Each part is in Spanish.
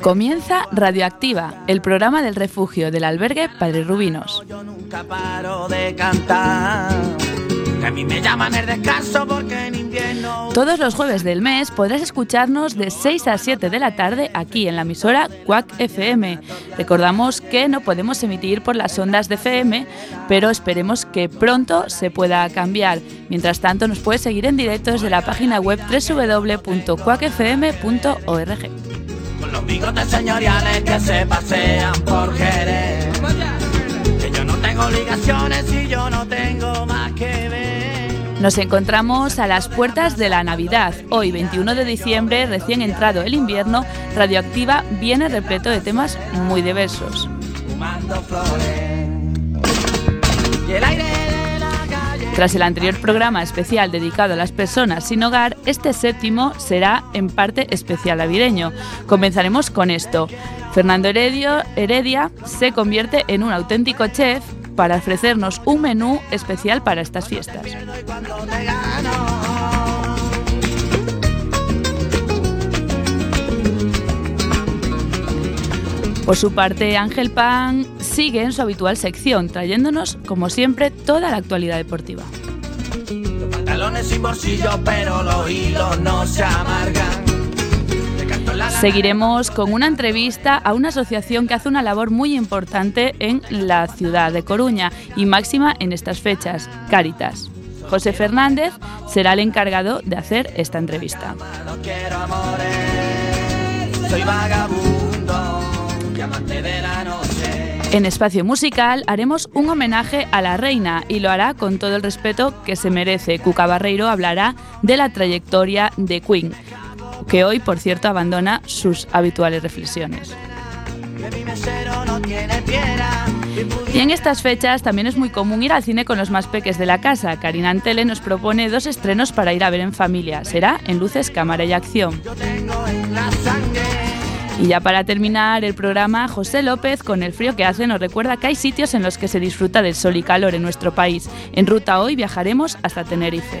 Comienza Radioactiva, el programa del refugio del albergue Padre Rubinos. Yo nunca paro de cantar. Que a mí me llaman el descanso porque en invierno. Todos los jueves del mes podrás escucharnos de 6 a 7 de la tarde aquí en la emisora Quack FM. Recordamos que no podemos emitir por las ondas de FM, pero esperemos que pronto se pueda cambiar. Mientras tanto, nos puedes seguir en directo desde la página web www.quackfm.org. Con los bigotes señoriales que se pasean por Jerez. Que yo no tengo obligaciones y yo no tengo más que ver. Nos encontramos a las puertas de la Navidad. Hoy, 21 de diciembre, recién entrado el invierno, Radioactiva viene repleto de temas muy diversos. Tras el anterior programa especial dedicado a las personas sin hogar, este séptimo será en parte especial navideño. Comenzaremos con esto. Fernando Heredio, Heredia se convierte en un auténtico chef para ofrecernos un menú especial para estas fiestas. Por su parte, Ángel Pan sigue en su habitual sección, trayéndonos, como siempre, toda la actualidad deportiva. Pantalones pero los hilos no se amargan. Seguiremos con una entrevista a una asociación que hace una labor muy importante en la ciudad de Coruña y máxima en estas fechas, Cáritas. José Fernández será el encargado de hacer esta entrevista. En espacio musical haremos un homenaje a la reina y lo hará con todo el respeto que se merece. Cuca Barreiro hablará de la trayectoria de Queen, que hoy, por cierto, abandona sus habituales reflexiones. Y en estas fechas también es muy común ir al cine con los más peques de la casa. Karina Antele nos propone dos estrenos para ir a ver en familia. Será en Luces, Cámara y Acción. Y ya para terminar el programa, José López, con el frío que hace, nos recuerda que hay sitios en los que se disfruta del sol y calor en nuestro país. En ruta hoy viajaremos hasta Tenerife.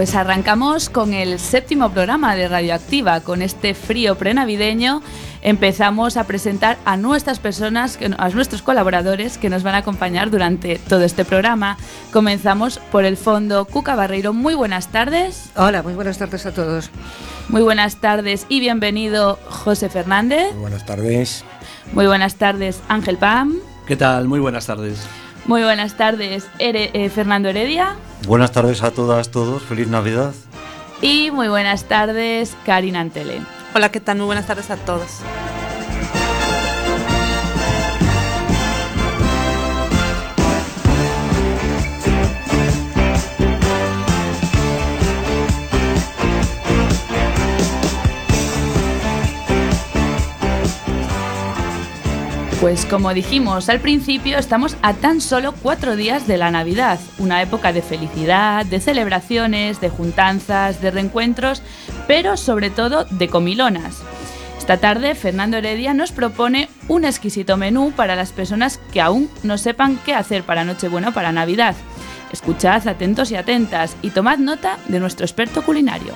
Pues arrancamos con el séptimo programa de Radioactiva. Con este frío prenavideño empezamos a presentar a nuestras personas, a nuestros colaboradores que nos van a acompañar durante todo este programa. Comenzamos por el fondo Cuca Barreiro. Muy buenas tardes. Hola, muy buenas tardes a todos. Muy buenas tardes y bienvenido José Fernández. Muy buenas tardes. Muy buenas tardes Ángel Pam. ¿Qué tal? Muy buenas tardes. Muy buenas tardes Ere- eh, Fernando Heredia. Buenas tardes a todas, todos. Feliz Navidad. Y muy buenas tardes Karina Antele. Hola, ¿qué tal? Muy buenas tardes a todos. Pues como dijimos al principio, estamos a tan solo cuatro días de la Navidad, una época de felicidad, de celebraciones, de juntanzas, de reencuentros, pero sobre todo de comilonas. Esta tarde Fernando Heredia nos propone un exquisito menú para las personas que aún no sepan qué hacer para Nochebuena o para Navidad. Escuchad atentos y atentas y tomad nota de nuestro experto culinario.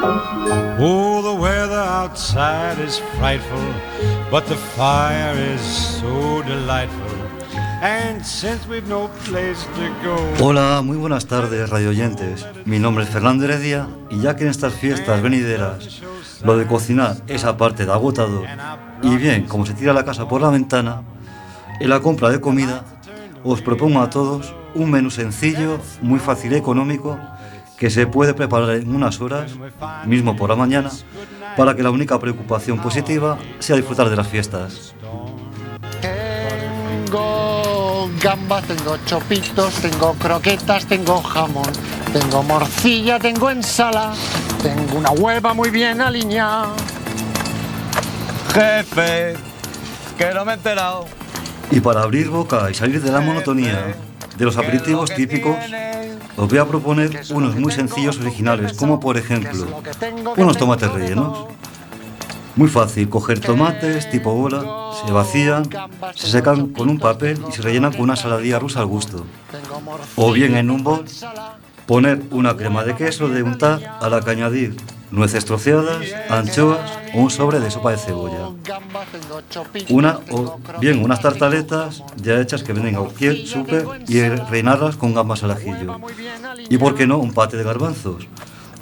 Oh, the weather outside is frightful, but the fire is so delightful. And since we've no place to go. Hola, muy buenas tardes, radioyentes. Mi nombre es Fernando Heredia y ya que en estas fiestas venideras lo de cocinar es aparte de agotador y bien, como se tira la casa por la ventana, en la compra de comida os propongo a todos un menú sencillo, muy fácil y económico que se puede preparar en unas horas, mismo por la mañana, para que la única preocupación positiva sea disfrutar de las fiestas. Tengo gambas, tengo chopitos, tengo croquetas, tengo jamón, tengo morcilla, tengo ensala, tengo una hueva muy bien alineada. Jefe, que no me he enterado. Y para abrir boca y salir de la monotonía de los aperitivos típicos, os voy a proponer unos muy sencillos originales, como por ejemplo unos tomates rellenos. Muy fácil, coger tomates tipo bola, se vacían, se secan con un papel y se rellenan con una saladilla rusa al gusto. O bien en un bol, poner una crema de queso de untar a la que añadir nueces troceadas, anchoas o un sobre de sopa de cebolla. Una o bien unas tartaletas ya hechas que venden a cualquier súper y rellenarlas con gambas al ajillo. Y por qué no, un pate de garbanzos.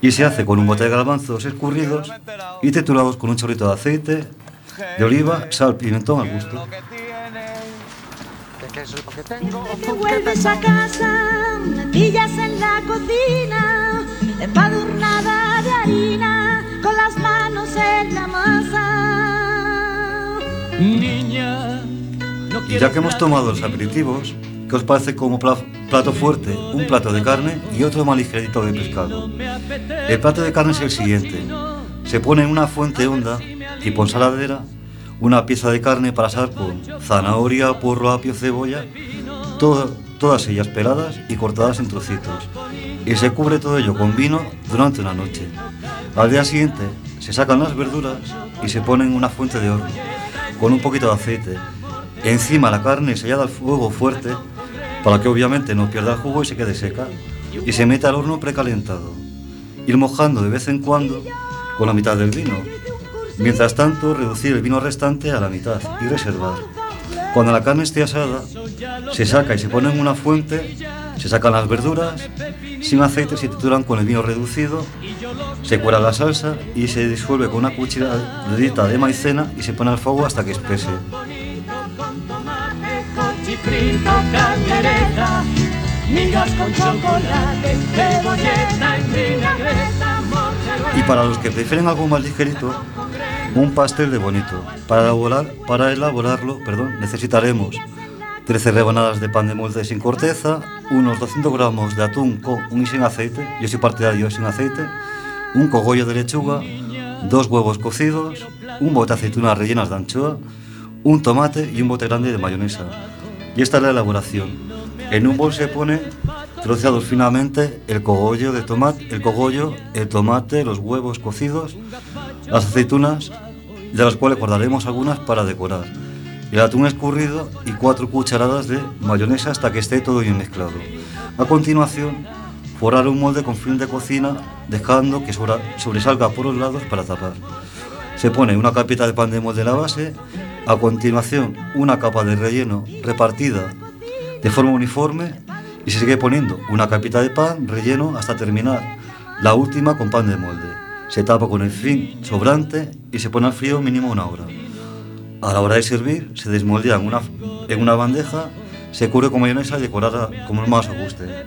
Y se hace con un bote de garbanzos escurridos y triturados con un chorrito de aceite, de oliva, sal, pimentón al gusto. que vuelves a casa, pillas en la cocina, embadurnada de harina, con las manos en la masa. Niña, no ya que hemos tomado los aperitivos, ¿qué os parece como pla- plato fuerte un plato de carne y otro más ligerito de pescado? El plato de carne es el siguiente. Se pone en una fuente honda, tipo ensaladera, una pieza de carne para asar con zanahoria, porro, apio, cebolla, todo- todas ellas peladas y cortadas en trocitos. Y se cubre todo ello con vino durante una noche. Al día siguiente se sacan las verduras y se ponen en una fuente de horno, con un poquito de aceite. Encima la carne sellada al fuego fuerte, para que obviamente no pierda el jugo y se quede seca. Y se mete al horno precalentado. Ir mojando de vez en cuando con la mitad del vino. Mientras tanto, reducir el vino restante a la mitad y reservar. Cuando la carne esté asada, se saca y se pone en una fuente, se sacan las verduras, sin aceite se trituran con el vino reducido, se cuela la salsa y se disuelve con una cucharadita de maicena y se pone al fuego hasta que espese. Y para los que prefieren algo más ligerito, un pastel de bonito. Para, para elaborarlo perdón, necesitaremos 13 rebanadas de pan de molde sin corteza, unos 200 gramos de atún con y sin aceite, yo soy partidario sin aceite, un cogollo de lechuga, dos huevos cocidos, un bote de aceitunas rellenas de anchoa, un tomate y un bote grande de mayonesa. Y esta es la elaboración. En un bol se pone troceados finamente el cogollo de tomate, el cogollo, el tomate, los huevos cocidos, las aceitunas, de las cuales guardaremos algunas para decorar, el atún escurrido y cuatro cucharadas de mayonesa hasta que esté todo bien mezclado. A continuación, forrar un molde con film de cocina, dejando que sobra- sobresalga por los lados para tapar. Se pone una capita de pan de molde en la base, a continuación una capa de relleno repartida de forma uniforme y se sigue poniendo una capita de pan relleno hasta terminar la última con pan de molde. Se tapa con el fin sobrante y se pone al frío mínimo una hora. A la hora de servir se desmoldea en una, en una bandeja, se cubre con mayonesa y decorada como más os guste.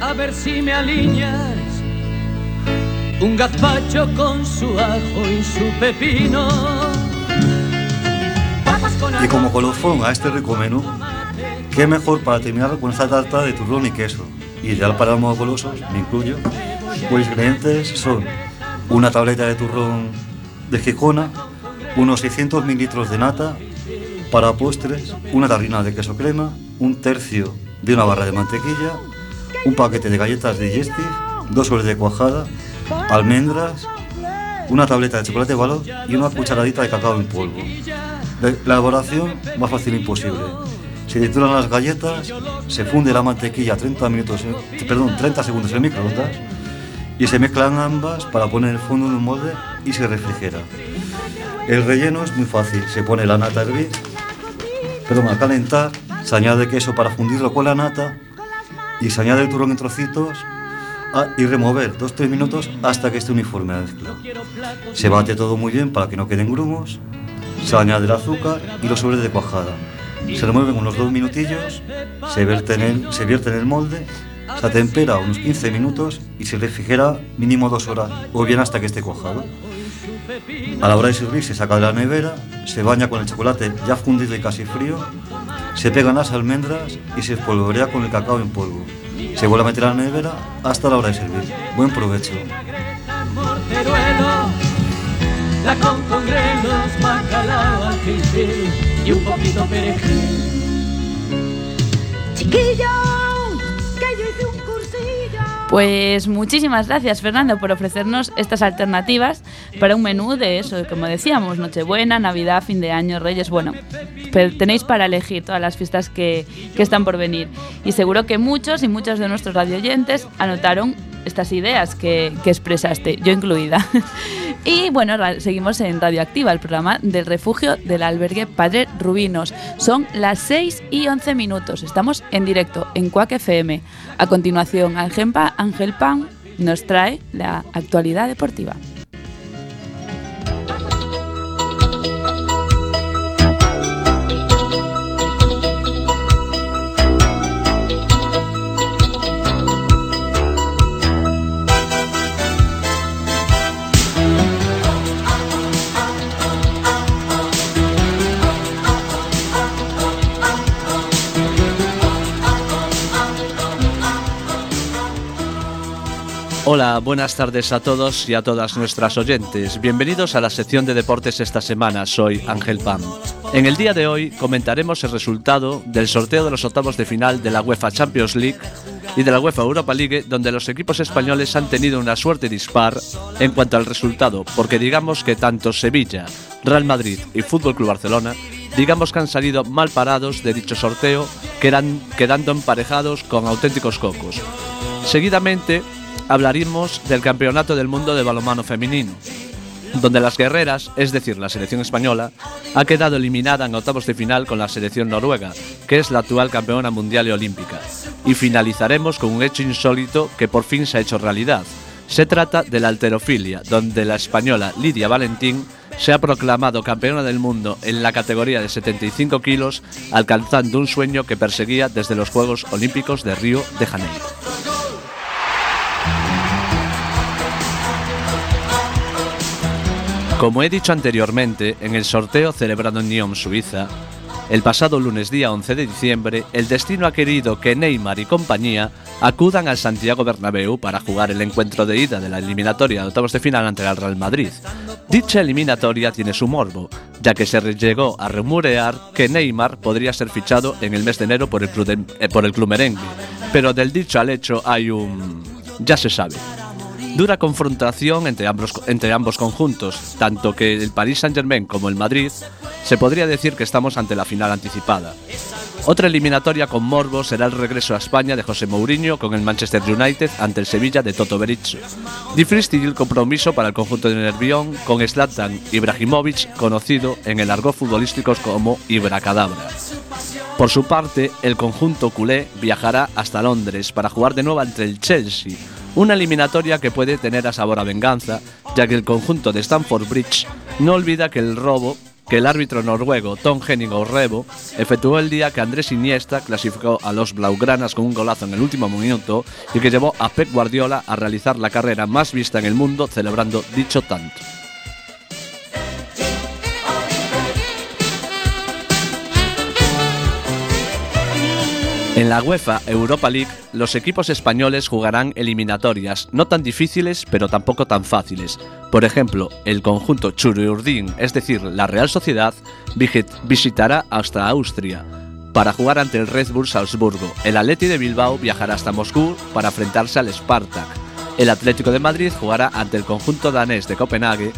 A ver si me alineas un gazpacho con su ajo y su pepino. Y como colofón a este rico menú, qué mejor para terminar con esta tarta de turrón y queso. Ideal para los golosos, me incluyo. Pues ingredientes son una tableta de turrón de Gijona, unos 600 mililitros de nata, para postres, una tarrina de queso crema, un tercio de una barra de mantequilla, un paquete de galletas digestive, dos sobres de cuajada, almendras, una tableta de chocolate balón y una cucharadita de cacao en polvo. La la elaboración más fácil imposible. Se trituran las galletas, se funde la mantequilla 30 minutos, perdón, 30 segundos en microondas y se mezclan ambas para poner el fondo en un molde y se refrigera. El relleno es muy fácil, se pone la nata a hervir, perdón, a calentar, se añade queso para fundirlo con la nata y se añade el turrón en trocitos ah, y remover 2-3 minutos hasta que esté uniforme la mezcla. Se bate todo muy bien para que no queden grumos, se añade el azúcar y los sobres de cuajada. Se remueven unos 2 minutillos, se vierte, se vierte en el molde, se atempera unos 15 minutos y se refrigera mínimo 2 horas o bien hasta que esté cuajado. A la hora de servir se saca de la nevera, se baña con el chocolate ya fundido y casi frío, se pegan las almendras y se espolvorea con el cacao en polvo. Se vuelve a meter a la nevera hasta la hora de servir. Buen provecho. La con congrelos, bacalao al fil y un poquito perejil. Chiquillo, Pues muchísimas gracias Fernando por ofrecernos estas alternativas para un menú de eso, como decíamos, Nochebuena, Navidad, fin de año, Reyes, bueno, tenéis para elegir todas las fiestas que, que están por venir. Y seguro que muchos y muchos de nuestros radioyentes anotaron estas ideas que, que expresaste, yo incluida. y bueno, seguimos en Radioactiva, el programa del refugio del albergue Padre Rubinos. Son las 6 y 11 minutos. Estamos en directo en Cuac FM. A continuación, Ángel Pan nos trae la actualidad deportiva. Hola, buenas tardes a todos y a todas nuestras oyentes. Bienvenidos a la sección de deportes esta semana. Soy Ángel Pam. En el día de hoy comentaremos el resultado del sorteo de los octavos de final de la UEFA Champions League y de la UEFA Europa League, donde los equipos españoles han tenido una suerte dispar en cuanto al resultado, porque digamos que tanto Sevilla, Real Madrid y Fútbol Club Barcelona digamos que han salido mal parados de dicho sorteo, quedan- quedando emparejados con auténticos cocos. Seguidamente hablaremos del Campeonato del Mundo de Balonmano Femenino, donde las guerreras, es decir, la selección española, ha quedado eliminada en octavos de final con la selección noruega, que es la actual campeona mundial y olímpica. Y finalizaremos con un hecho insólito que por fin se ha hecho realidad. Se trata de la alterofilia, donde la española Lidia Valentín se ha proclamado campeona del mundo en la categoría de 75 kilos, alcanzando un sueño que perseguía desde los Juegos Olímpicos de Río de Janeiro. Como he dicho anteriormente, en el sorteo celebrado en Nyon, Suiza, el pasado lunes día 11 de diciembre, el destino ha querido que Neymar y compañía acudan al Santiago Bernabéu para jugar el encuentro de ida de la eliminatoria de octavos de final ante el Real Madrid. Dicha eliminatoria tiene su morbo, ya que se llegó a rumorear que Neymar podría ser fichado en el mes de enero por el club, eh, por el club merengue, pero del dicho al hecho hay un... ya se sabe. Dura confrontación entre ambos, entre ambos conjuntos, tanto que el Paris Saint-Germain como el Madrid se podría decir que estamos ante la final anticipada. Otra eliminatoria con morbo será el regreso a España de José Mourinho con el Manchester United ante el Sevilla de Toto Berizzo. Difícil compromiso para el conjunto de Nervión con Zlatan Ibrahimovic, conocido en el argot futbolístico como Ibracadabra. Por su parte, el conjunto culé viajará hasta Londres para jugar de nuevo ante el Chelsea, una eliminatoria que puede tener a sabor a venganza, ya que el conjunto de Stamford Bridge no olvida que el robo que el árbitro noruego Tom Henning Orrebo efectuó el día que Andrés Iniesta clasificó a los Blaugranas con un golazo en el último minuto y que llevó a Pep Guardiola a realizar la carrera más vista en el mundo celebrando dicho tanto. En la UEFA Europa League, los equipos españoles jugarán eliminatorias, no tan difíciles pero tampoco tan fáciles. Por ejemplo, el conjunto Churiurdin, es decir, la Real Sociedad, visitará hasta Austria para jugar ante el Red Bull Salzburgo. El Atleti de Bilbao viajará hasta Moscú para enfrentarse al Spartak. El Atlético de Madrid jugará ante el conjunto danés de Copenhague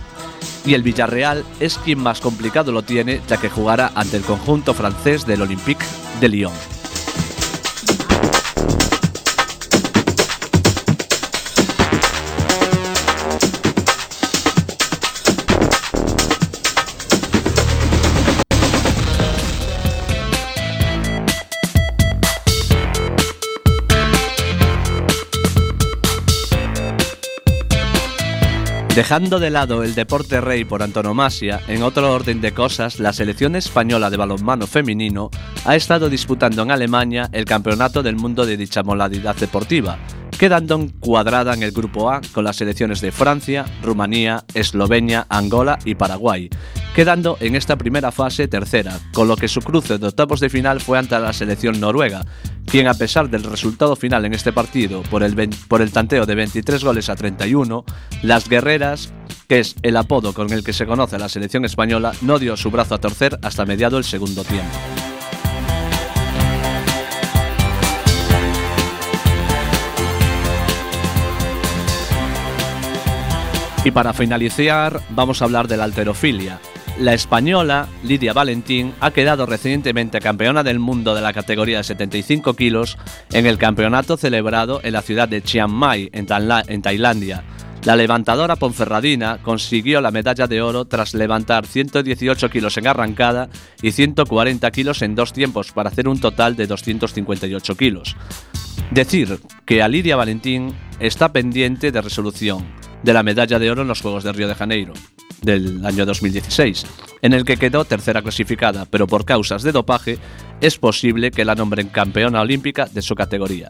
y el Villarreal es quien más complicado lo tiene ya que jugará ante el conjunto francés del Olympique de Lyon. Dejando de lado el deporte rey por antonomasia, en otro orden de cosas, la selección española de balonmano femenino ha estado disputando en Alemania el campeonato del mundo de dicha modalidad deportiva, quedando encuadrada en el grupo A con las selecciones de Francia, Rumanía, Eslovenia, Angola y Paraguay, quedando en esta primera fase tercera, con lo que su cruce de octavos de final fue ante la selección noruega, quien a pesar del resultado final en este partido por el, por el tanteo de 23 goles a 31, las guerreras, que es el apodo con el que se conoce a la selección española, no dio su brazo a torcer hasta mediado el segundo tiempo. Y para finalizar, vamos a hablar de la alterofilia. La española Lidia Valentín ha quedado recientemente campeona del mundo de la categoría de 75 kilos en el campeonato celebrado en la ciudad de Chiang Mai, en, Tailandia. La levantadora ponferradina consiguió la medalla de oro tras levantar 118 kilos en arrancada y 140 kilos en dos tiempos para hacer un total de 258 kilos. Decir que a Lidia Valentín está pendiente de resolución de la medalla de oro en los Juegos de Río de Janeiro del año 2016, en el que quedó tercera clasificada, pero por causas de dopaje es posible que la nombren campeona olímpica de su categoría.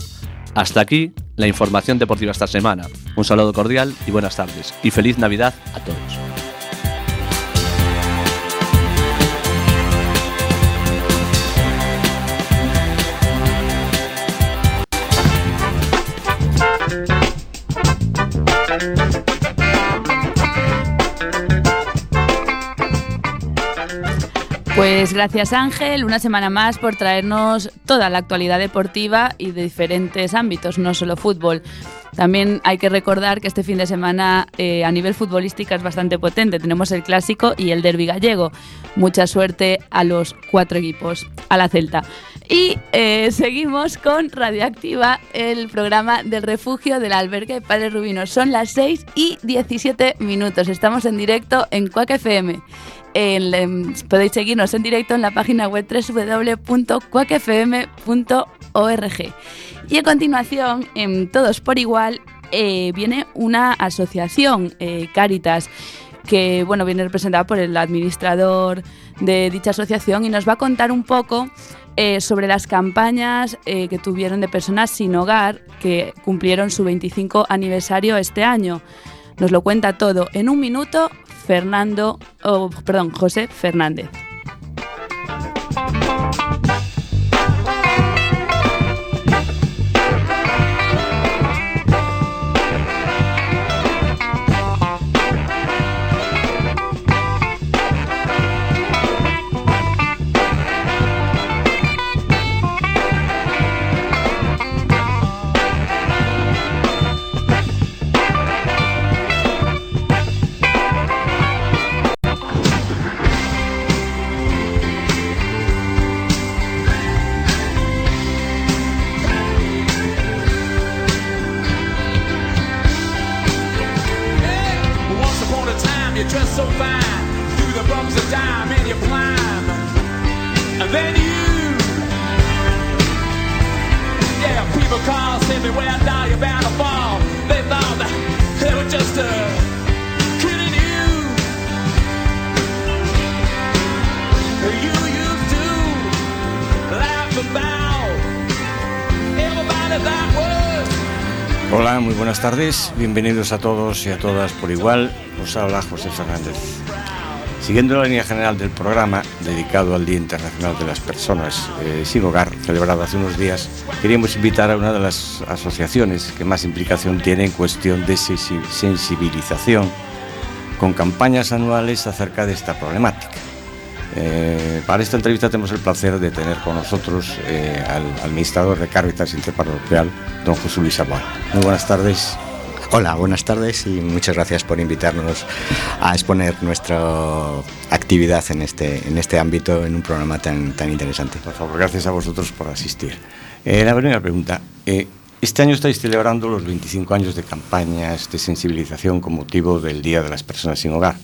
Hasta aquí la información deportiva esta semana. Un saludo cordial y buenas tardes. Y feliz Navidad a todos. Pues gracias Ángel, una semana más por traernos toda la actualidad deportiva y de diferentes ámbitos, no solo fútbol. También hay que recordar que este fin de semana eh, a nivel futbolístico es bastante potente. Tenemos el clásico y el derby gallego. Mucha suerte a los cuatro equipos, a la Celta. Y eh, seguimos con Radioactiva, el programa del refugio del albergue Padre Rubino. Son las 6 y 17 minutos. Estamos en directo en Cuac FM. Podéis seguirnos en directo en la página web www.cuacfm.org. Y a continuación, en Todos por Igual, eh, viene una asociación, eh, Caritas, que bueno, viene representada por el administrador de dicha asociación y nos va a contar un poco eh, sobre las campañas eh, que tuvieron de personas sin hogar que cumplieron su 25 aniversario este año. Nos lo cuenta todo en un minuto Fernando, oh, perdón, José Fernández. Tardes. Bienvenidos a todos y a todas por igual. Os habla José Fernández. Siguiendo la línea general del programa dedicado al Día Internacional de las Personas eh, sin Hogar, celebrado hace unos días, queríamos invitar a una de las asociaciones que más implicación tiene en cuestión de sensi- sensibilización con campañas anuales acerca de esta problemática. Eh, para esta entrevista tenemos el placer de tener con nosotros eh, al administrador de Caritas Interparroquial, don José Luis Aboal. Muy buenas tardes. Hola, buenas tardes y muchas gracias por invitarnos a exponer nuestra actividad en este, en este ámbito en un programa tan, tan interesante. Por favor, gracias a vosotros por asistir. Eh, la primera pregunta. este año estáis celebrando los 25 años de campañas de sensibilización con motivo del Día de las Personas sin Hogar.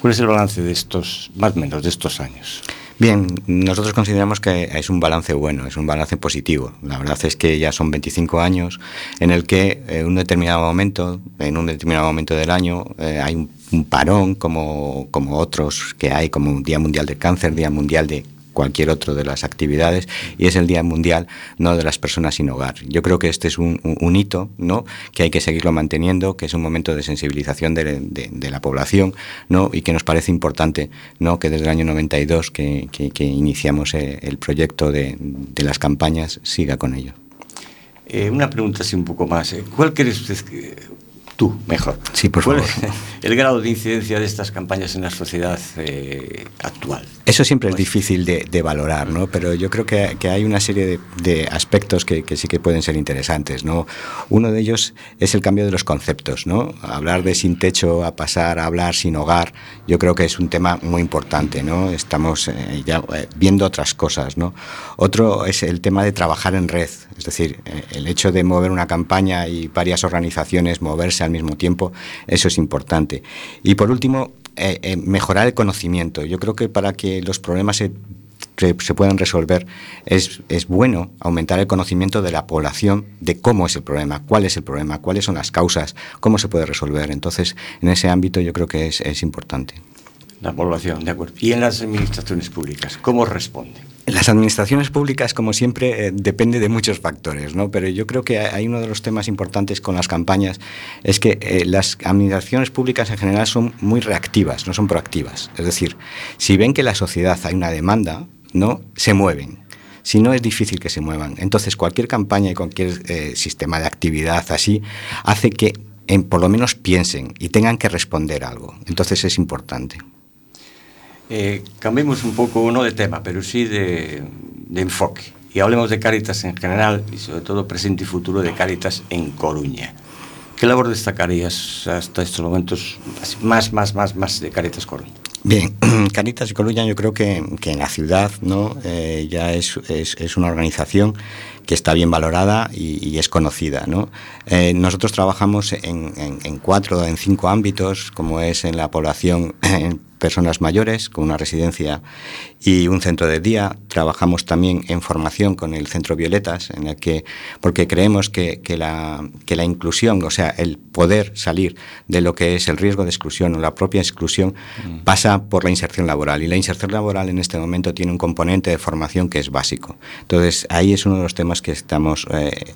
¿Cuál es el balance de estos, más o menos, de estos años? Bien, nosotros consideramos que es un balance bueno, es un balance positivo. La verdad es que ya son 25 años en el que en un determinado momento, en un determinado momento del año, eh, hay un un parón como, como otros que hay, como un Día Mundial del Cáncer, Día Mundial de cualquier otro de las actividades y es el Día Mundial no de las personas sin hogar. Yo creo que este es un, hito ¿no? que hay que seguirlo manteniendo, que es un momento de sensibilización de, la población ¿no? y que nos parece importante ¿no? que desde el año 92 que, que- que iniciamos eh, el proyecto de, de las campañas siga con ello. Eh, una pregunta así un poco más. eh, ¿Cuál crees usted que... Tú, mejor. Sí, por ¿Cuál favor. es el grado de incidencia de estas campañas en la sociedad eh, actual? Eso siempre es difícil de, de valorar, ¿no? Pero yo creo que, que hay una serie de, de aspectos que, que sí que pueden ser interesantes, ¿no? Uno de ellos es el cambio de los conceptos, ¿no? Hablar de sin techo a pasar a hablar sin hogar, yo creo que es un tema muy importante, ¿no? Estamos eh, ya eh, viendo otras cosas, ¿no? Otro es el tema de trabajar en red, es decir, eh, el hecho de mover una campaña y varias organizaciones moverse al mismo tiempo, eso es importante. Y por último, eh, eh, mejorar el conocimiento. Yo creo que para que los problemas se, se, puedan resolver es, es bueno aumentar el conocimiento de la población de cómo es el problema, cuál es el problema, cuáles son las causas, cómo se puede resolver. Entonces, en ese ámbito yo creo que es, es importante. La población, de acuerdo. ¿Y en las administraciones públicas? ¿Cómo responden? Las administraciones públicas, como siempre, eh, depende de muchos factores, ¿no? Pero yo creo que hay uno de los temas importantes con las campañas es que eh, las administraciones públicas en general son muy reactivas, no son proactivas. Es decir, si ven que la sociedad hay una demanda, no se mueven. Si no es difícil que se muevan. Entonces, cualquier campaña y cualquier eh, sistema de actividad así hace que en, por lo menos piensen y tengan que responder algo. Entonces es importante. Eh, cambiemos un poco, no de tema, pero sí de, de enfoque. Y hablemos de Cáritas en general y sobre todo presente y futuro de Cáritas en Coruña. ¿Qué labor destacarías hasta estos momentos más, más, más, más de Cáritas Coruña? Bien, Caritas Coruña yo creo que, que en la ciudad ¿no? Eh, ya es, es, es una organización que está bien valorada y, y es conocida. ¿no? Eh, nosotros trabajamos en, en, en cuatro, en cinco ámbitos, como es en la población personas mayores, con una residencia y un centro de día. Trabajamos también en formación con el Centro Violetas, en el que, porque creemos que, que, la, que la inclusión, o sea, el poder salir de lo que es el riesgo de exclusión o la propia exclusión, mm. pasa por la inserción laboral. Y la inserción laboral en este momento tiene un componente de formación que es básico. Entonces, ahí es uno de los temas que estamos eh,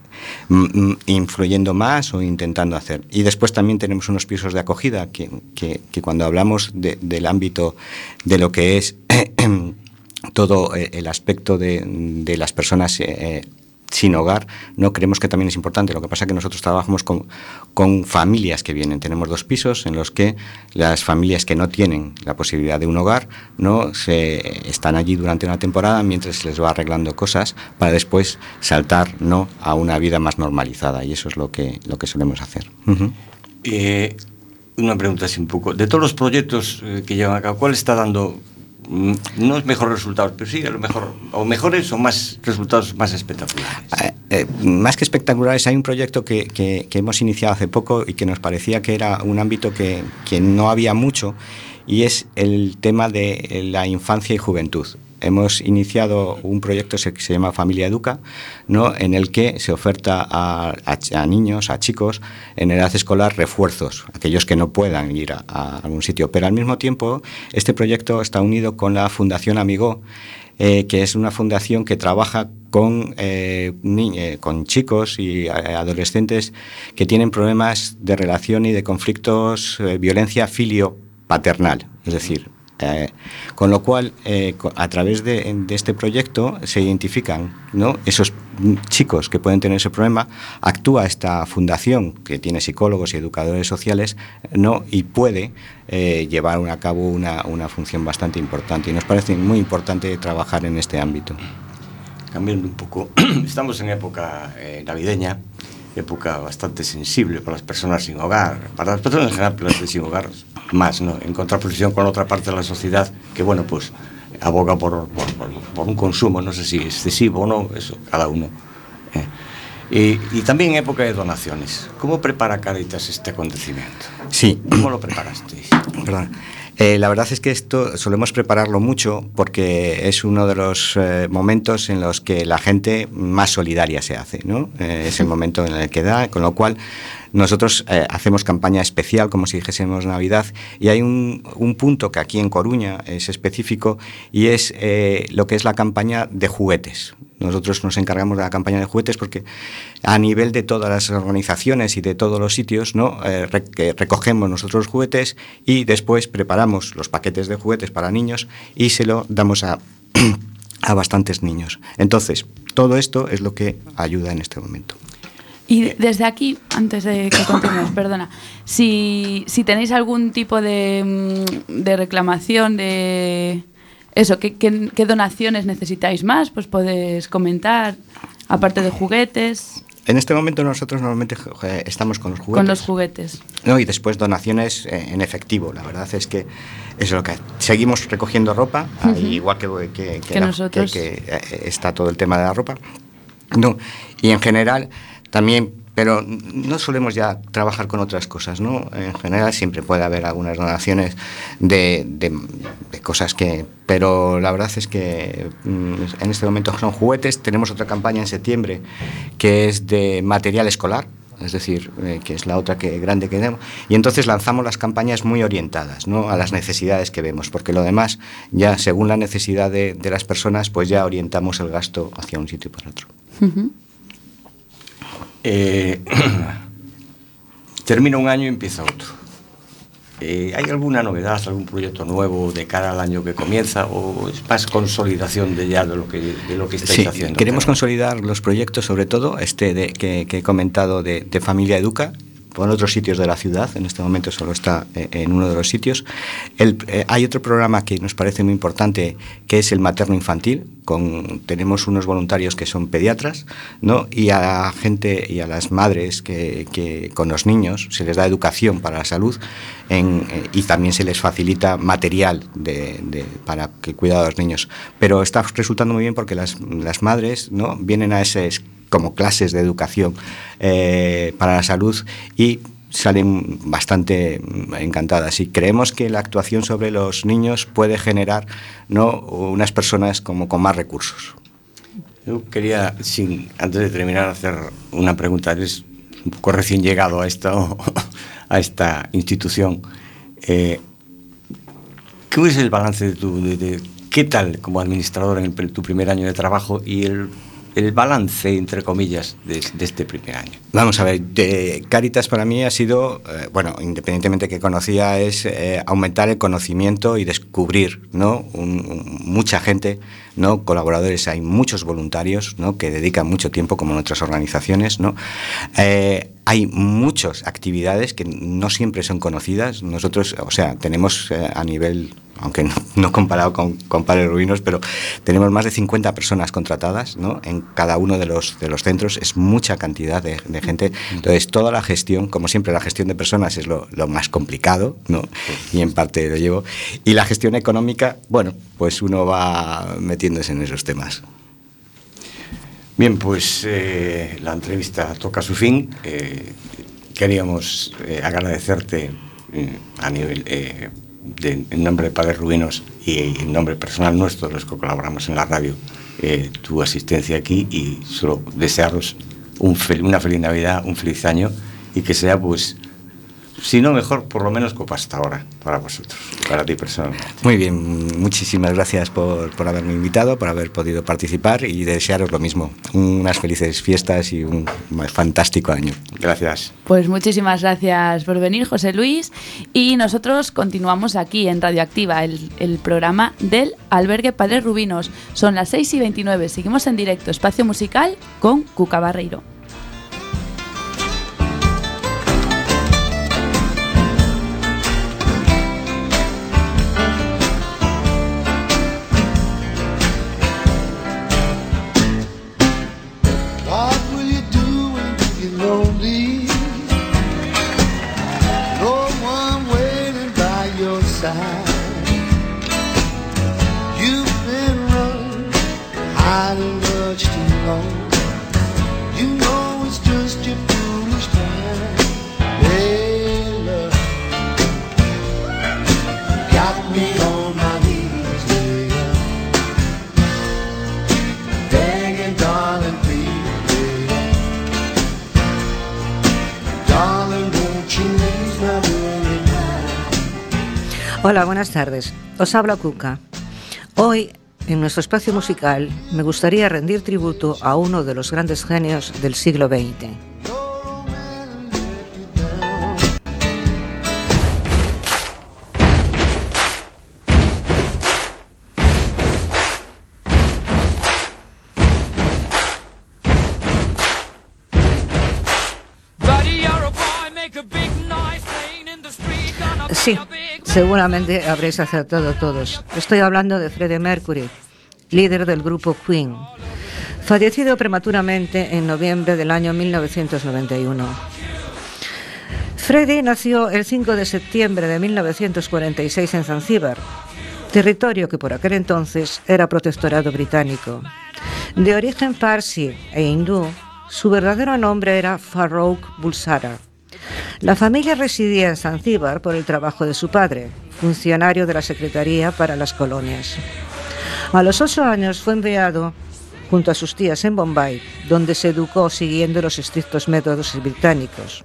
influyendo más o intentando hacer. Y después también tenemos unos pisos de acogida que, que, que cuando hablamos de, de, la ámbito de lo que es todo el aspecto de, de las personas eh, sin hogar, no creemos que también es importante. Lo que pasa es que nosotros trabajamos con, con, familias que vienen. Tenemos dos pisos en los que las familias que no tienen la posibilidad de un hogar no se están allí durante una temporada mientras se les va arreglando cosas para después saltar no a una vida más normalizada y eso es lo que lo que solemos hacer. Uh -huh. eh, una pregunta así un poco. De todos los proyectos eh, que llevan a cabo, ¿cuál está dando mm, no es mejores resultados, pero sí a lo mejor, o mejores o más resultados más espectaculares? Eh, eh, más que espectaculares, hay un proyecto que, que, que, hemos iniciado hace poco y que nos parecía que era un ámbito que, que no había mucho y es el tema de la infancia y juventud hemos iniciado un proyecto que se llama Familia Educa, ¿no? en el que se oferta a, a, niños, a chicos en edad escolar refuerzos, aquellos que no puedan ir a, algún sitio. Pero al mismo tiempo, este proyecto está unido con la Fundación Amigo, eh, que es una fundación que trabaja con, eh, eh, con chicos y adolescentes que tienen problemas de relación y de conflictos, violencia filio-paternal, es decir, eh, con lo cual, eh, a través de, este proyecto se identifican esos chicos que pueden tener ese problema, actúa esta fundación que tiene psicólogos y educadores sociales y puede eh, llevar a cabo una, una, función bastante importante. Y nos parece muy importante trabajar en este ámbito. Cambiando un poco, estamos en época navideña época bastante sensible para las personas sin hogar, para las personas en general, pero sin hogar más, ¿no? en contraposición con otra parte de la sociedad que, bueno, pues aboga por, por, por, un consumo, no sé si excesivo o no, eso, cada uno. Eh. Y, y, también época de donaciones. ¿Cómo prepara Caritas este acontecimiento? Sí. ¿Cómo lo preparaste? Perdón. Eh, la verdad es que esto solemos prepararlo mucho porque es uno de los eh, momentos en los que la gente más solidaria se hace, ¿no? Eh, es el momento en el que da, con lo cual nosotros hacemos campaña especial, como si dijésemos Navidad, y hay un, un punto que aquí en Coruña es específico y es lo que es la campaña de juguetes. Nosotros nos encargamos de la campaña de juguetes porque a nivel de todas las organizaciones y de todos los sitios, ¿no? Eh, recogemos nosotros los juguetes y después preparamos los paquetes de juguetes para niños y se lo damos a, a bastantes niños. Entonces, todo esto es lo que ayuda en este momento. Y desde aquí, antes de que continuemos, perdona, si, si tenéis algún tipo de, mm, de reclamación de eso, ¿qué, qué, qué donaciones necesitáis más? Pues podéis comentar, aparte de juguetes, En este momento nosotros normalmente eh, estamos con los juguetes. con los juguetes. No, y después donaciones eh, en efectivo. La verdad es que es lo que seguimos recogiendo ropa, igual que, que, Que la- nosotros. que- que, eh, está todo el tema de la ropa. No, y en general también, pero no solemos ya trabajar con otras cosas, ¿no? En general siempre puede haber algunas donaciones de, cosas que... Pero la verdad es que mm, en este momento son juguetes. Tenemos otra campaña en septiembre que es de material escolar, es decir, eh, que es la otra que grande que tenemos. Y entonces lanzamos las campañas muy orientadas ¿no? a las necesidades que vemos, porque lo demás, ya según la necesidad de, las personas, pues ya orientamos el gasto hacia un sitio y para otro. Ujú. Eh, termina un año y empieza otro. Eh, ¿Hay alguna novedad, algún proyecto nuevo de cara al año que comienza o es más consolidación de ya de lo que, de lo que estáis Sí, haciendo? queremos consolidar los proyectos, sobre todo este de, que, que he comentado de, de Familia Educa, por otros sitios de la ciudad, en este momento solo está eh, en uno de los sitios. El- eh, hay otro programa que nos parece muy importante, que es el materno infantil. Con, tenemos unos voluntarios que son pediatras, ¿no? y a la gente y a las madres que, que con los niños se les da educación para la salud en- eh, y también se les facilita material de, de- para que cuidado de los niños. Pero está resultando muy bien porque las, las madres ¿no? vienen a ese como clases de educación eh, para la salud y salen bastante mm, encantadas y creemos que la actuación sobre los niños puede generar ¿no? unas personas como con más recursos. Yo quería, antes de terminar, hacer una pregunta. Eres un poco recién llegado a esta, a esta institución. Eh, ¿Qué es el balance de tu... ¿Qué tal como administrador en tu primer año de trabajo y el, el balance, entre comillas, de, de este primer año? Vamos a ver, de Caritas para mí ha sido, eh, bueno, independientemente que conocía, es eh, aumentar el conocimiento y descubrir, ¿no? Un- un- mucha gente, ¿no? Colaboradores, hay muchos voluntarios, ¿no? Que dedican mucho tiempo, como en otras organizaciones, ¿no? Eh, hay muchas actividades que no siempre son conocidas. Nosotros, o sea, tenemos eh, a nivel, aunque no, no comparado con, con Padres Rubinos, pero tenemos más de 50 personas contratadas ¿no? en cada uno de los, de los centros. Es mucha cantidad de, gente. Entonces, toda la gestión, como siempre, la gestión de personas es lo más complicado, ¿no? y en parte lo llevo. Y la gestión económica, bueno, pues uno va metiéndose en esos temas. Bien, pues eh, la entrevista toca su fin. Eh, queríamos eh, agradecerte a nivel de, en nombre de Padres Rubinos y en nombre personal nuestro, los que colaboramos en la radio, tu asistencia aquí y solo desearos una feliz Navidad, un feliz año y que sea, pues, si no mejor, por lo menos como hasta ahora para vosotros, para ti personalmente. Muy bien, muchísimas gracias por, por haberme invitado, por haber podido participar y desearos lo mismo. Unas felices fiestas y un fantástico año. Gracias. Pues muchísimas gracias por venir, José Luis. Y nosotros continuamos aquí en Radioactiva, el, el programa del Albergue Padres Rubinos. Son las 6 y 29. Seguimos en directo, espacio musical con Cuca Barreiro. Buenas tardes. Os habla Cuca. Hoy, en nuestro espacio musical, me gustaría rendir tributo a uno de los grandes genios del siglo XX. Sí, seguramente habréis acertado todos. Estoy hablando de Freddie Mercury, líder del grupo Queen, fallecido prematuramente en noviembre del año 1991. Freddie nació el 5 de septiembre de 1946 en Zanzíbar, territorio que por aquel entonces era protectorado británico. De origen parsi e hindú, su verdadero nombre era Farouk Bulsara. La familia residía en Zanzíbar por el trabajo de su padre, funcionario de la Secretaría para las Colonias. A los ocho años fue enviado junto a sus tías en Bombay, donde se educó siguiendo los estrictos métodos británicos.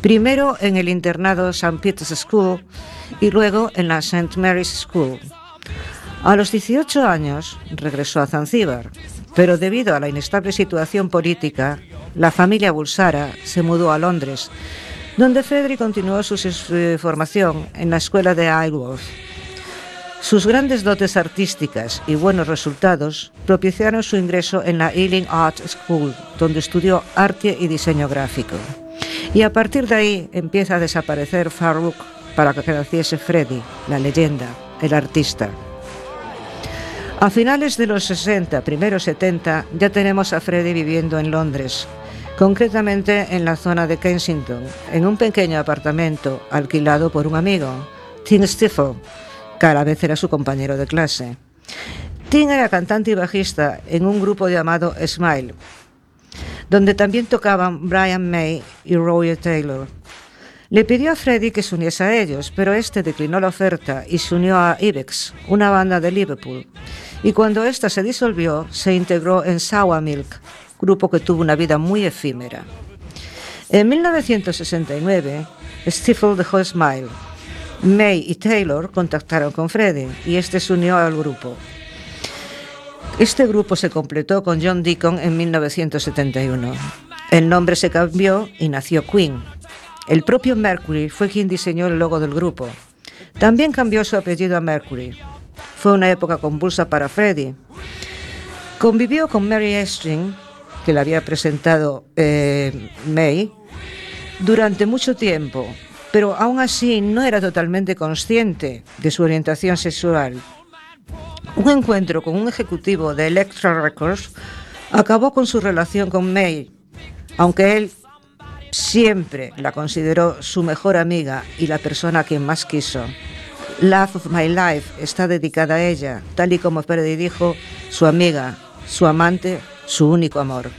Primero en el internado St. Peter's School y luego en la St. Mary's School. A los 18 años regresó a Zanzíbar, pero debido a la inestable situación política, la familia Bulsara se mudó a Londres, donde Frederick continuó su eh, formación en la escuela de Isleworth. Sus grandes dotes artísticas y buenos resultados propiciaron su ingreso en la Ealing Art School, donde estudió arte y diseño gráfico. Y a partir de ahí empieza a desaparecer Farouk para que naciese Freddy, la leyenda, el artista. A finales de los 60, primeros 70, ya tenemos a Freddy viviendo en Londres, concretamente en la zona de Kensington, en un pequeño apartamento alquilado por un amigo, Tim Stifel, que a la vez era su compañero de clase. Tim era cantante y bajista en un grupo llamado Smile, donde también tocaban Brian May y Roy Taylor. Le pidió a Freddy que se uniese a ellos, pero este declinó la oferta y se unió a Ibex, una banda de Liverpool. Y cuando esta se disolvió, se integró en Sour Milk, grupo que tuvo una vida muy efímera. En 1969, Stifel dejó Smile. May y Taylor contactaron con Freddy y este se unió al grupo. Este grupo se completó con John Deacon en 1971. El nombre se cambió y nació Queen. El propio Mercury fue quien diseñó el logo del grupo. También cambió su apellido a Mercury. Fue una época convulsa para Freddie. Convivió con Mary Estring, que le había presentado eh, May, durante mucho tiempo, pero aún así no era totalmente consciente de su orientación sexual. Un encuentro con un ejecutivo de Electra Records acabó con su relación con May, aunque él siempre la consideró su mejor amiga y la persona a quien más quiso. Love of My Life está dedicada a ella, tal y como Freddy dijo, su amiga, su amante, su único amor.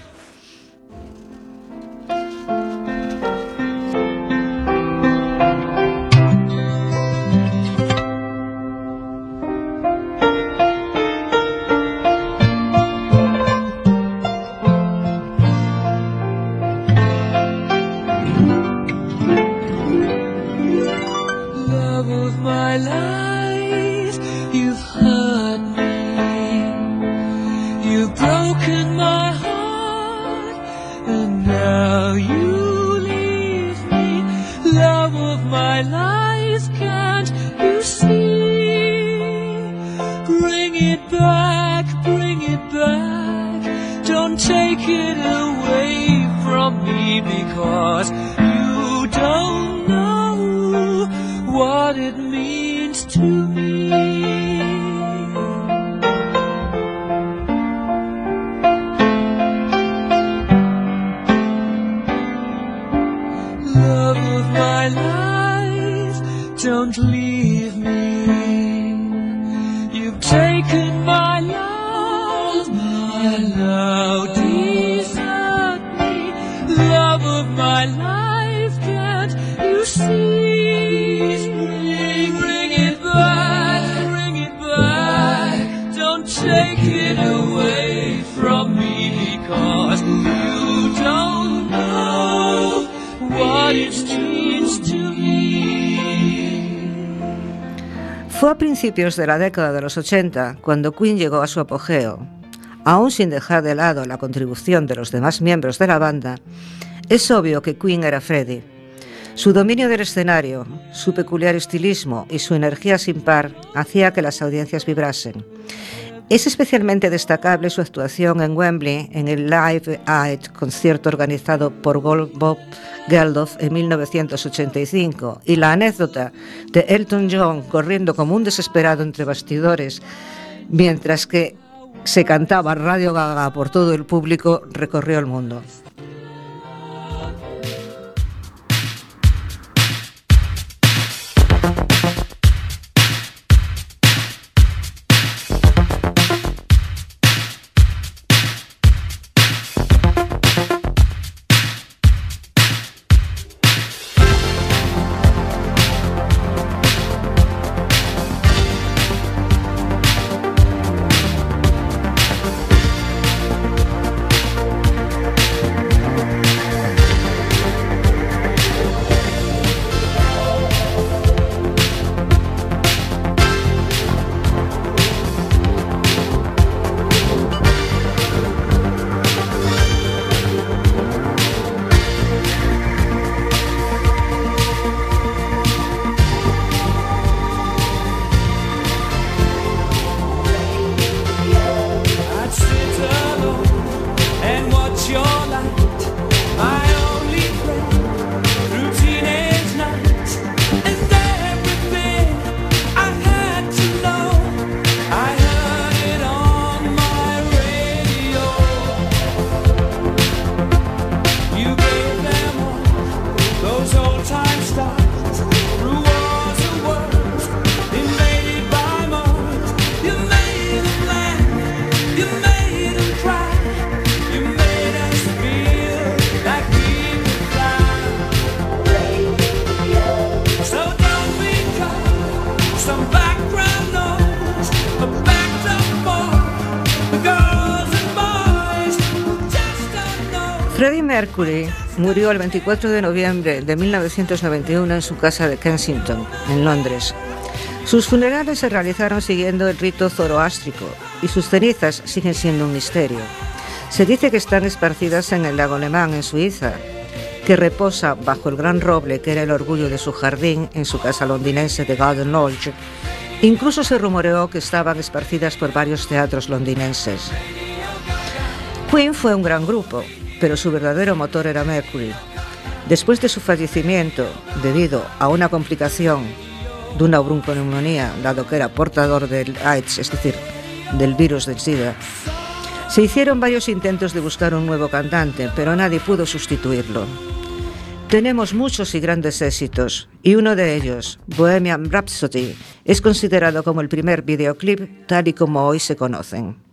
It away from me because you don't know what it means to me. Love of my life, don't leave me. Fue a principios de la década de los 80 cuando Queen llegó a su apogeo. Aún sin dejar de lado la contribución de los demás miembros de la banda, es obvio que Queen era Freddie. Su dominio del escenario, su peculiar estilismo y su energía sin par hacía que las audiencias vibrasen. Es especialmente destacable su actuación en Wembley en el Live Aid, concierto organizado por Bob Geldof en 1985, y la anécdota de Elton John corriendo como un desesperado entre bastidores mientras que se cantaba Radio Gaga por todo el público recorrió el mundo. Freddie Mercury murió el 24 de noviembre de 1991 en su casa de Kensington, en Londres. Sus funerales se realizaron siguiendo el rito zoroástrico y sus cenizas siguen siendo un misterio. Se dice que están esparcidas en el lago Lemán, en Suiza, que reposa bajo el gran roble que era el orgullo de su jardín en su casa londinense de Garden Lodge. Incluso se rumoreó que estaban esparcidas por varios teatros londinenses. Queen fue un gran grupo, pero su verdadero motor era Mercury. Después de su fallecimiento, debido a una complicación de una bronconeumonía, dado que era portador del AIDS, es decir, del virus del SIDA, se hicieron varios intentos de buscar un nuevo cantante, pero nadie pudo sustituirlo. Tenemos muchos y grandes éxitos, y uno de ellos, Bohemian Rhapsody, es considerado como el primer videoclip tal y como hoy se conocen.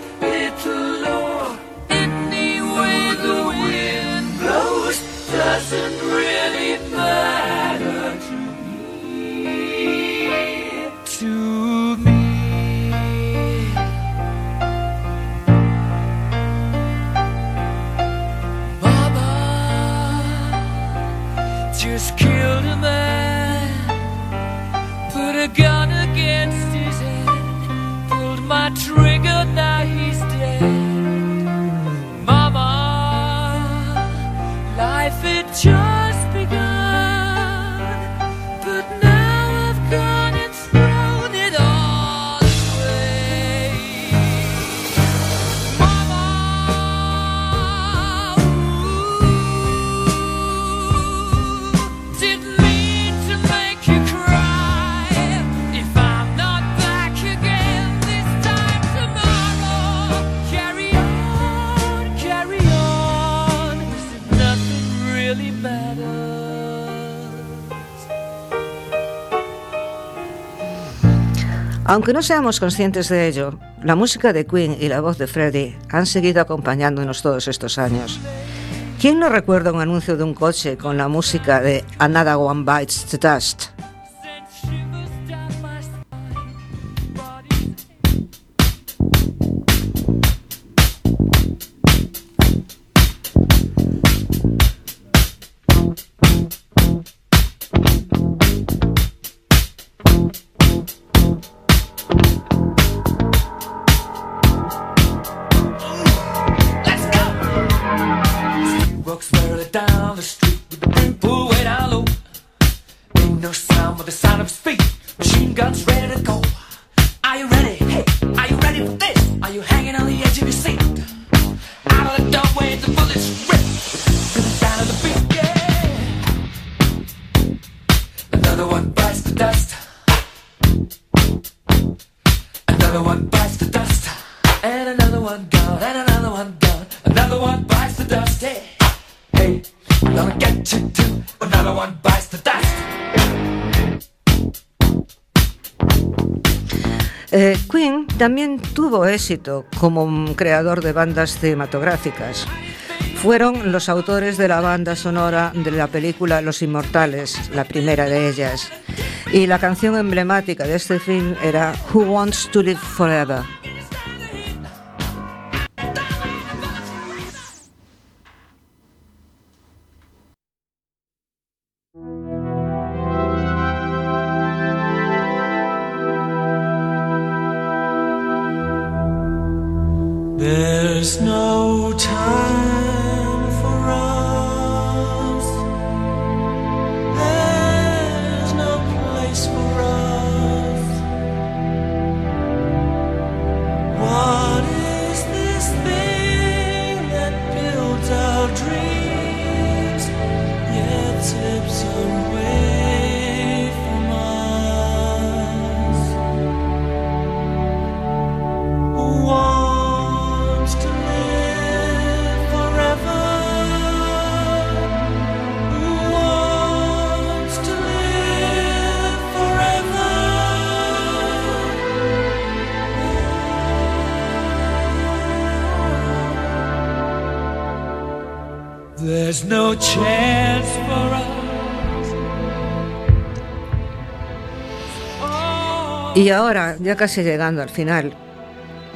doesn't really matter to me. To me. Mama just killed a man, put a gun Aunque no seamos conscientes de ello, la música de Queen y la voz de Freddie han seguido acompañándonos todos estos años. ¿Quién no recuerda un anuncio de un coche con la música de Another One Bites the Dust? Eh, Queen también tuvo éxito como mm, creador de bandas cinematográficas. Fueron los autores de la banda sonora de la película Los Inmortales, la primera de ellas. Y la canción emblemática de este film era Who Wants to Live Forever. Y ahora, ya casi llegando al final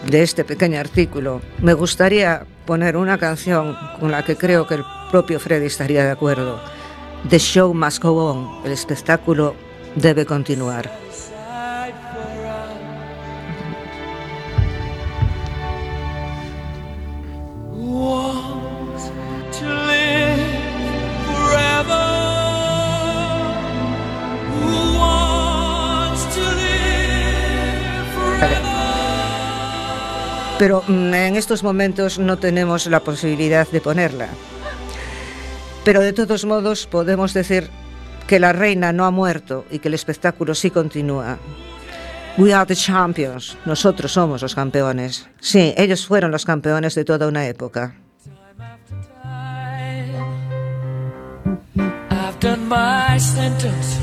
de este pequeño artículo, me gustaría poner una canción con la que creo que el propio Freddy estaría de acuerdo. The show must go on, el espectáculo debe continuar. Pero mm, en estos momentos no tenemos la posibilidad de ponerla. Pero de todos modos podemos decir que la reina no ha muerto y que el espectáculo sí continúa. We are the champions. Nosotros somos los campeones. Sí, ellos fueron los campeones de toda una época. I've done my sentence,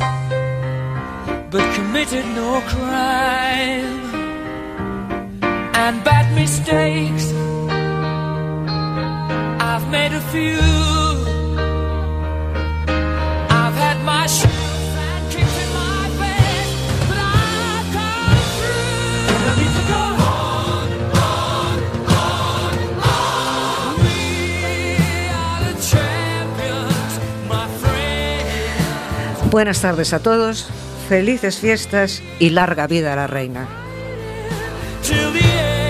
but committed no crime. And bad mistakes, I've made a few. I've had my shares and kicks in my champions, my friend. Buenas tardes a todos, felices fiestas y larga vida a la reina. Till the end.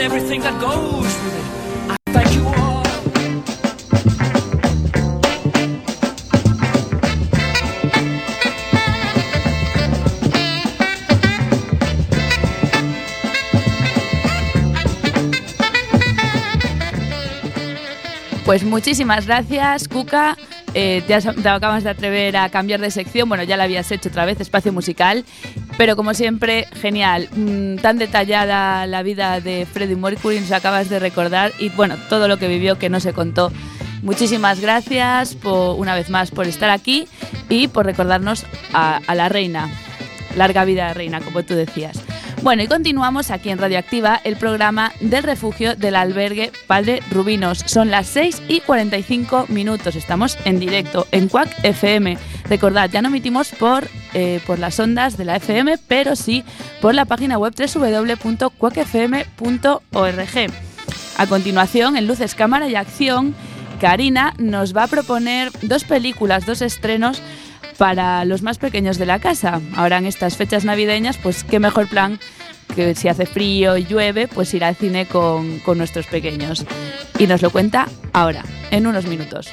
Everything that goes. Pues muchísimas gracias, Cuca. Eh, te, has- te acabas de atrever a cambiar de sección. Bueno, ya la habías hecho otra vez, espacio musical. Pero como siempre, genial. Mm, tan detallada la vida de Freddie Mercury, nos acabas de recordar. Y bueno, todo lo que vivió que no se contó. Muchísimas gracias por, una vez más por estar aquí y por recordarnos a, a la reina. Larga vida reina, como tú decías. Bueno, y continuamos aquí en Radioactiva, el programa del refugio del albergue Padre Rubinos. Son las 6 y 45 minutos. Estamos en directo en Quack FM. Recordad, ya no emitimos por, eh, por las ondas de la FM, pero sí por la página web www.quackfm.org. A continuación, en Luces, Cámara y Acción, Karina nos va a proponer dos películas, dos estrenos para los más pequeños de la casa. Ahora en estas fechas navideñas, pues qué mejor plan que si hace frío y llueve, pues ir al cine con, con nuestros pequeños. Y nos lo cuenta ahora, en unos minutos.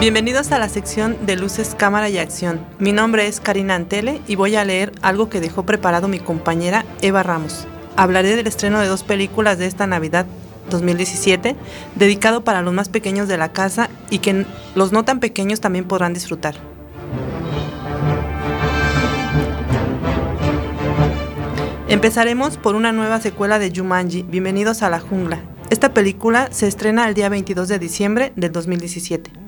Bienvenidos a la sección de Luces, Cámara y Acción. Mi nombre es Karina Antele y voy a leer algo que dejó preparado mi compañera Eva Ramos. Hablaré del estreno de dos películas de esta Navidad 2017, dedicado para los más pequeños de la casa y que los no tan pequeños también podrán disfrutar. Empezaremos por una nueva secuela de Jumanji, Bienvenidos a la Jungla. Esta película se estrena el día 22 de diciembre del 2017.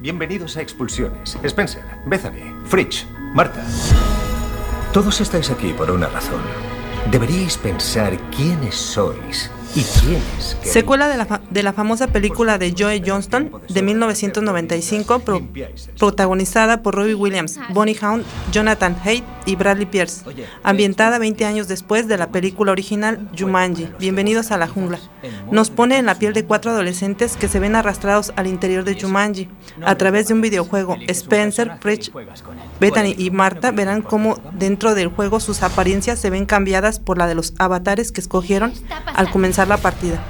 Bienvenidos a Expulsiones. Spencer, Bethany, Fritsch, Marta. Todos estáis aquí por una razón. Deberíais pensar quiénes sois y quiénes queréis. Secuela de la, fa- de la famosa película de Joe Johnston de 1995, pro- protagonizada por Robbie Williams, Bonnie Hunt, Jonathan Haidt y Bradley Pierce, ambientada 20 años después de la película original Jumanji, Bienvenidos a la Jungla. Nos pone en la piel de cuatro adolescentes que se ven arrastrados al interior de Jumanji a través de un videojuego. Spencer, Fritz, Bethany y Marta verán cómo dentro del juego sus apariencias se ven cambiadas por la de los avatares que escogieron al comenzar la partida.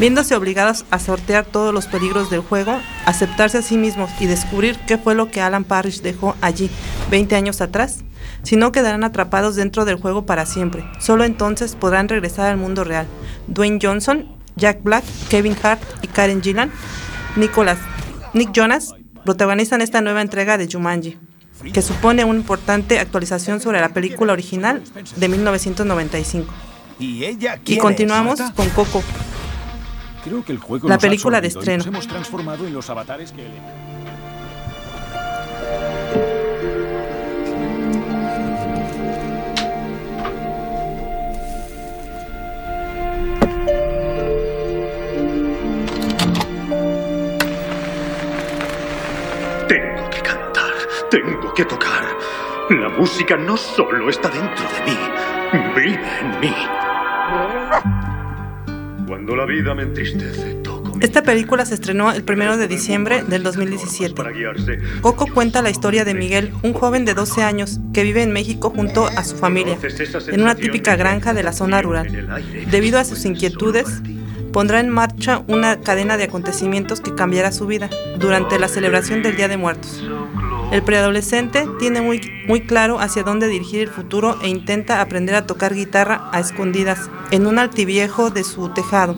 Viéndose obligados a sortear todos los peligros del juego, aceptarse a sí mismos y descubrir qué fue lo que Alan Parrish dejó allí 20 años atrás, si no quedarán atrapados dentro del juego para siempre. Solo entonces podrán regresar al mundo real. Dwayne Johnson, Jack Black, Kevin Hart y Karen Gillan, Nicholas, Nick Jonas protagonizan esta nueva entrega de Jumanji, que supone una importante actualización sobre la película original de 1995. ¿Y ella Y continuamos es, con Coco. Creo que el juego La película de estreno. Nos hemos transformado en los avatares que... Tengo que cantar, tengo que tocar. La música no solo está dentro de mí, vive en mí. Cuando la vida me entristece, toco Esta película se estrenó el 1 de diciembre del 2017. para guiarse. Coco cuenta la historia de Miguel, un joven de 12 años que vive en México junto a su familia, en una típica granja de la zona rural. Debido a sus inquietudes, pondrá en marcha una cadena de acontecimientos que cambiará su vida durante la celebración del Día de Muertos. El preadolescente tiene muy, muy claro hacia dónde dirigir el futuro e intenta aprender a tocar guitarra a escondidas en un altiviejo de su tejado.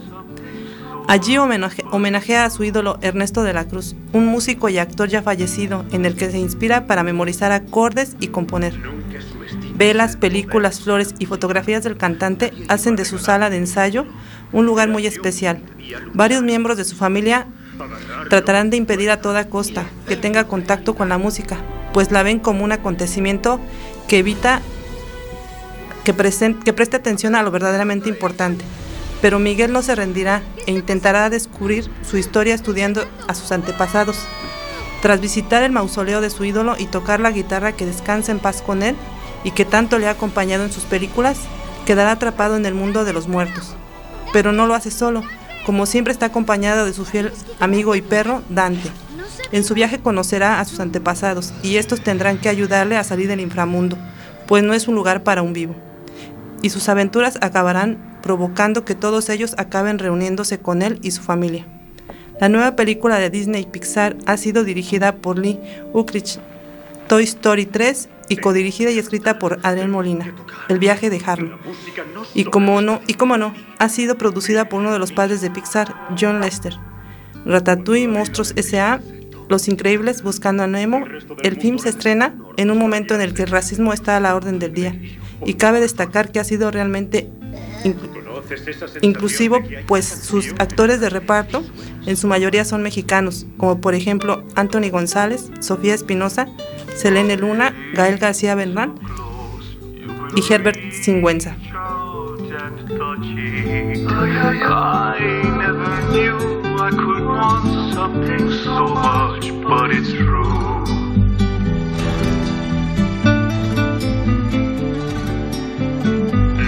Allí homenaje- homenajea a su ídolo Ernesto de la Cruz, un músico y actor ya fallecido, en el que se inspira para memorizar acordes y componer. Velas, películas, flores y fotografías del cantante hacen de su sala de ensayo un lugar muy especial. Varios miembros de su familia tratarán de impedir a toda costa que tenga contacto con la música, pues la ven como un acontecimiento que evita que, presen- que preste atención a lo verdaderamente importante. Pero Miguel no se rendirá e intentará descubrir su historia estudiando a sus antepasados. Tras visitar el mausoleo de su ídolo y tocar la guitarra que descansa en paz con él y que tanto le ha acompañado en sus películas, quedará atrapado en el mundo de los muertos. Pero no lo hace solo, como siempre está acompañado de su fiel amigo y perro, Dante. En su viaje conocerá a sus antepasados y estos tendrán que ayudarle a salir del inframundo, pues no es un lugar para un vivo. Y sus aventuras acabarán provocando que todos ellos acaben reuniéndose con él y su familia. La nueva película de Disney Pixar ha sido dirigida por Lee Ukrich, Toy Story 3 y codirigida y escrita por Adrián Molina, El viaje de Harley. Y como no, y no, ha sido producida por uno de los padres de Pixar, John Lester. Ratatouille, Monstruos S.A., Los Increíbles, Buscando a Nemo. El film se estrena en un momento en el que el racismo está a la orden del día. Y cabe destacar que ha sido realmente inclu- inclusivo, pues sus actores de reparto en su mayoría son mexicanos, como por ejemplo Anthony González, Sofía Espinosa, Selene Luna, Gael García Bernal y Herbert Singüenza.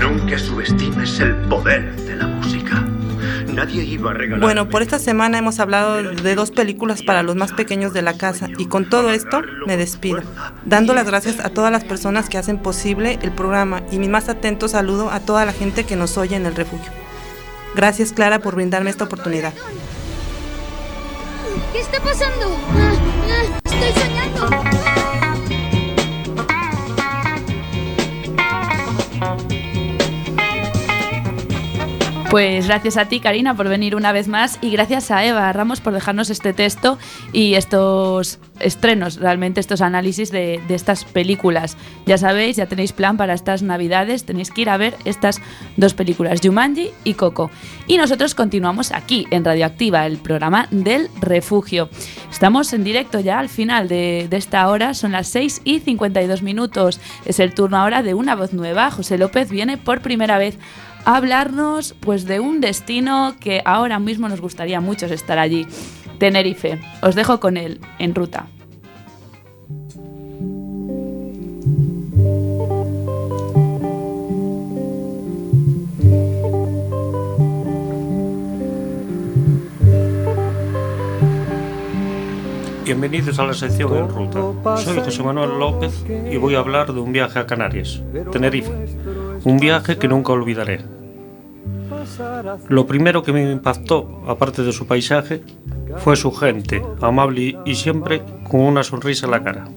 Nunca subestimes el poder de la música. Nadie iba a regalar. Bueno, por esta semana hemos hablado de dos películas para los más pequeños de la casa y con todo esto me despido, dando las gracias a todas las personas que hacen posible el programa y mi más atento saludo a toda la gente que nos oye en el refugio. Gracias Clara por brindarme esta oportunidad. ¿Qué está pasando? Ah, ah, Estoy soñando. Pues gracias a ti, Karina, por venir una vez más y gracias a Eva Ramos por dejarnos este texto y estos estrenos, realmente estos análisis de, estas películas. Ya sabéis, ya tenéis plan para estas navidades, tenéis que ir a ver estas dos películas, Jumanji y Coco. Y nosotros continuamos aquí en Radioactiva, el programa del refugio. Estamos en directo ya al final de, de esta hora, son las 6 y 52 minutos. Es el turno ahora de una voz nueva. José López viene por primera vez a hablarnos pues de un destino que ahora mismo nos gustaría mucho estar allí, Tenerife. Os dejo con él en ruta. Bienvenidos a la sección En Ruta. Soy José Manuel López y voy a hablar de un viaje a Canarias, Tenerife. Un viaje que nunca olvidaré. Lo primero que me impactó, aparte de su paisaje, fue su gente, amable y siempre con una sonrisa en la cara.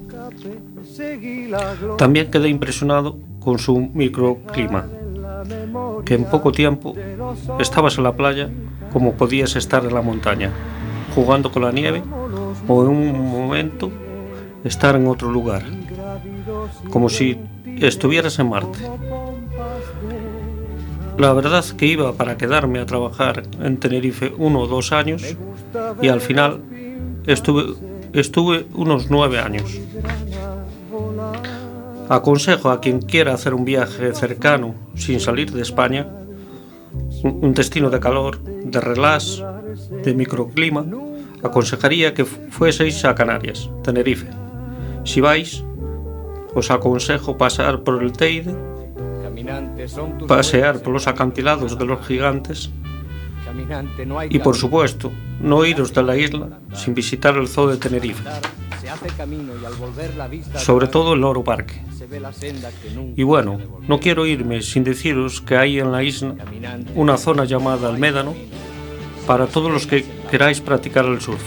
También quedé impresionado con su microclima, que en poco tiempo estabas en la playa como podías estar en la montaña, jugando con la nieve o en un momento estar en otro lugar, como si estuvieras en Marte. La verdad que iba para quedarme a trabajar en Tenerife uno o dos años y al final estuve, estuve unos nueve años. Aconsejo a quien quiera hacer un viaje cercano sin salir de España, un destino de calor, de relax, de microclima, aconsejaría que fueseis a Canarias, Tenerife. Si vais, os aconsejo pasar por el Teide pasear por los acantilados de los gigantes. Y, por supuesto, no iros de la isla sin visitar el zoo de Tenerife, sobre todo el Loro Parque. Y bueno, no quiero irme sin deciros que hay en la isla una zona llamada El Médano para todos los que queráis practicar el surf.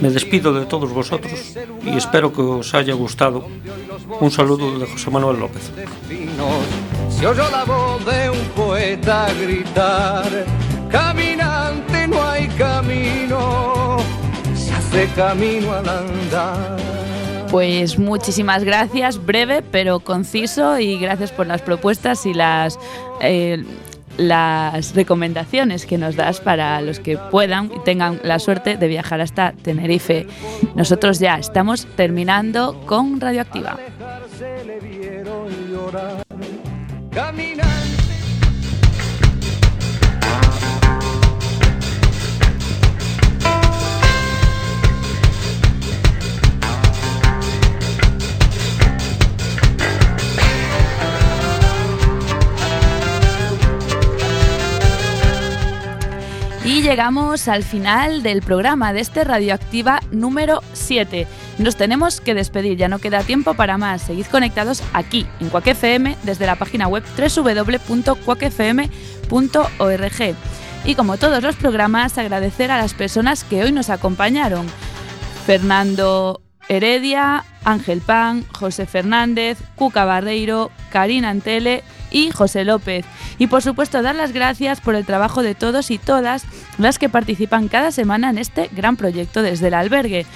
Me despido de todos vosotros y espero que os haya gustado. Un saludo de José Manuel López. Se oyó la voz de un poeta gritar, caminante no hay camino, se hace camino al andar. Pues muchísimas gracias, breve pero conciso y gracias por las propuestas y las eh, las recomendaciones que nos das para los que puedan y tengan la suerte de viajar hasta Tenerife. Nosotros ya estamos terminando con Radioactiva. Y llegamos al final del programa de este Radioactiva número 7. Nos tenemos que despedir, ya no queda tiempo para más. Seguid conectados aquí, en Quack FM, desde la página web www.quackfm.org. Y como todos los programas, agradecer a las personas que hoy nos acompañaron. Fernando Heredia, Ángel Pan, José Fernández, Cuca Barreiro, Karina Antele y José López. Y por supuesto dar las gracias por el trabajo de todos y todas las que participan cada semana en este gran proyecto desde el albergue.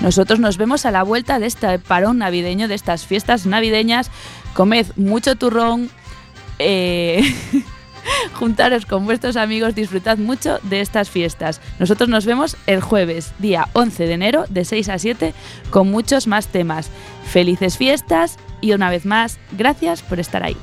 Nosotros nos vemos a la vuelta de este parón navideño, de estas fiestas navideñas. Comed mucho turrón. eh, juntaros con vuestros amigos, disfrutad mucho de estas fiestas. Nosotros nos vemos el jueves, día 11 de enero, de 6 a 7, con muchos más temas. Felices fiestas y una vez más, gracias por estar ahí.